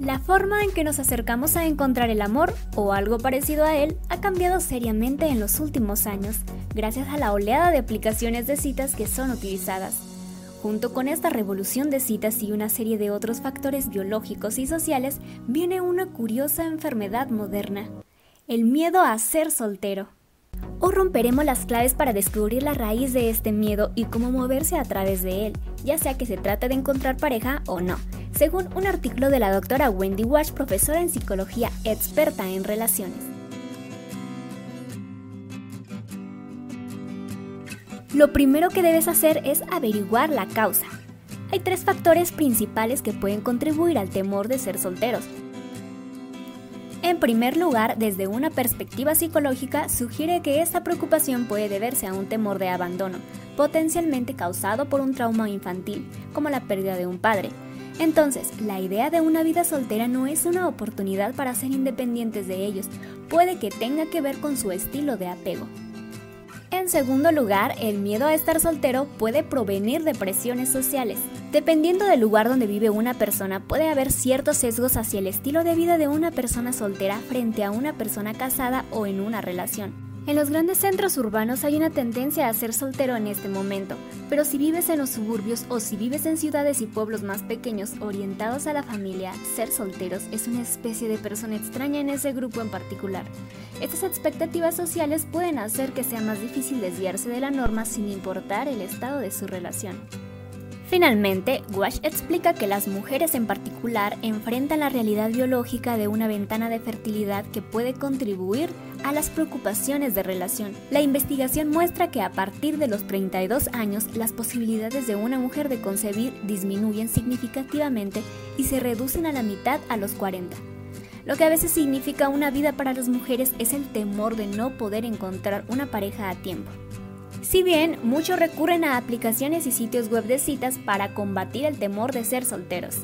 La forma en que nos acercamos a encontrar el amor o algo parecido a él ha cambiado seriamente en los últimos años, gracias a la oleada de aplicaciones de citas que son utilizadas. Junto con esta revolución de citas y una serie de otros factores biológicos y sociales, viene una curiosa enfermedad moderna, el miedo a ser soltero. Hoy romperemos las claves para descubrir la raíz de este miedo y cómo moverse a través de él, ya sea que se trate de encontrar pareja o no según un artículo de la doctora Wendy Walsh, profesora en psicología experta en relaciones. Lo primero que debes hacer es averiguar la causa. Hay tres factores principales que pueden contribuir al temor de ser solteros. En primer lugar, desde una perspectiva psicológica, sugiere que esta preocupación puede deberse a un temor de abandono, potencialmente causado por un trauma infantil, como la pérdida de un padre, entonces, la idea de una vida soltera no es una oportunidad para ser independientes de ellos, puede que tenga que ver con su estilo de apego. En segundo lugar, el miedo a estar soltero puede provenir de presiones sociales. Dependiendo del lugar donde vive una persona, puede haber ciertos sesgos hacia el estilo de vida de una persona soltera frente a una persona casada o en una relación. En los grandes centros urbanos hay una tendencia a ser soltero en este momento, pero si vives en los suburbios o si vives en ciudades y pueblos más pequeños orientados a la familia, ser solteros es una especie de persona extraña en ese grupo en particular. Estas expectativas sociales pueden hacer que sea más difícil desviarse de la norma sin importar el estado de su relación. Finalmente, Wash explica que las mujeres en particular enfrentan la realidad biológica de una ventana de fertilidad que puede contribuir a las preocupaciones de relación. La investigación muestra que a partir de los 32 años las posibilidades de una mujer de concebir disminuyen significativamente y se reducen a la mitad a los 40. Lo que a veces significa una vida para las mujeres es el temor de no poder encontrar una pareja a tiempo. Si bien muchos recurren a aplicaciones y sitios web de citas para combatir el temor de ser solteros,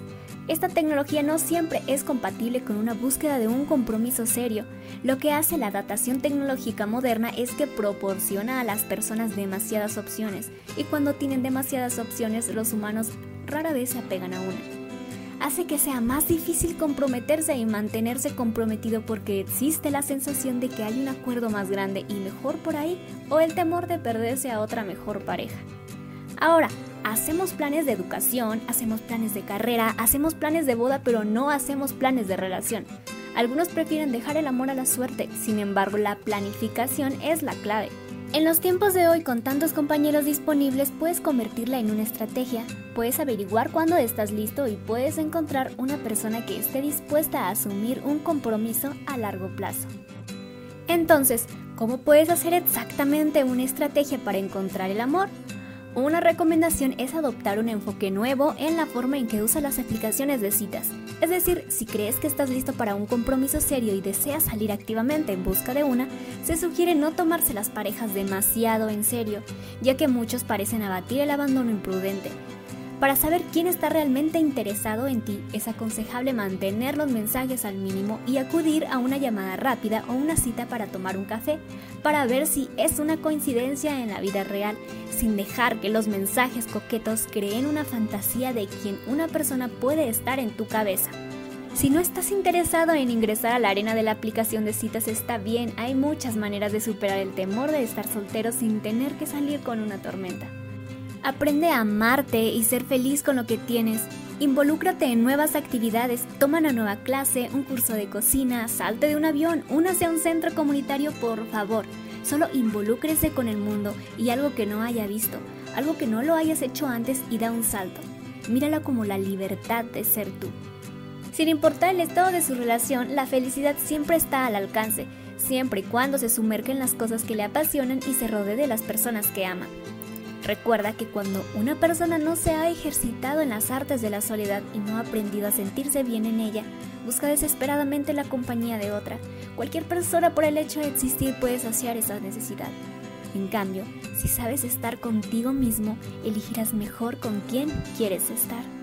esta tecnología no siempre es compatible con una búsqueda de un compromiso serio. Lo que hace la datación tecnológica moderna es que proporciona a las personas demasiadas opciones y cuando tienen demasiadas opciones los humanos rara vez se apegan a una hace que sea más difícil comprometerse y mantenerse comprometido porque existe la sensación de que hay un acuerdo más grande y mejor por ahí o el temor de perderse a otra mejor pareja. Ahora, hacemos planes de educación, hacemos planes de carrera, hacemos planes de boda, pero no hacemos planes de relación. Algunos prefieren dejar el amor a la suerte, sin embargo la planificación es la clave. En los tiempos de hoy, con tantos compañeros disponibles, puedes convertirla en una estrategia, puedes averiguar cuándo estás listo y puedes encontrar una persona que esté dispuesta a asumir un compromiso a largo plazo. Entonces, ¿cómo puedes hacer exactamente una estrategia para encontrar el amor? Una recomendación es adoptar un enfoque nuevo en la forma en que usas las aplicaciones de citas. Es decir, si crees que estás listo para un compromiso serio y deseas salir activamente en busca de una, se sugiere no tomarse las parejas demasiado en serio, ya que muchos parecen abatir el abandono imprudente. Para saber quién está realmente interesado en ti, es aconsejable mantener los mensajes al mínimo y acudir a una llamada rápida o una cita para tomar un café, para ver si es una coincidencia en la vida real, sin dejar que los mensajes coquetos creen una fantasía de quien una persona puede estar en tu cabeza. Si no estás interesado en ingresar a la arena de la aplicación de citas está bien, hay muchas maneras de superar el temor de estar soltero sin tener que salir con una tormenta. Aprende a amarte y ser feliz con lo que tienes. Involúcrate en nuevas actividades, toma una nueva clase, un curso de cocina, salte de un avión, únase a un centro comunitario, por favor. Solo involúcrese con el mundo y algo que no haya visto, algo que no lo hayas hecho antes y da un salto. Mírala como la libertad de ser tú. Sin importar el estado de su relación, la felicidad siempre está al alcance, siempre y cuando se sumerge en las cosas que le apasionan y se rodee de las personas que ama. Recuerda que cuando una persona no se ha ejercitado en las artes de la soledad y no ha aprendido a sentirse bien en ella, busca desesperadamente la compañía de otra. Cualquier persona por el hecho de existir puede saciar esa necesidad. En cambio, si sabes estar contigo mismo, elegirás mejor con quién quieres estar.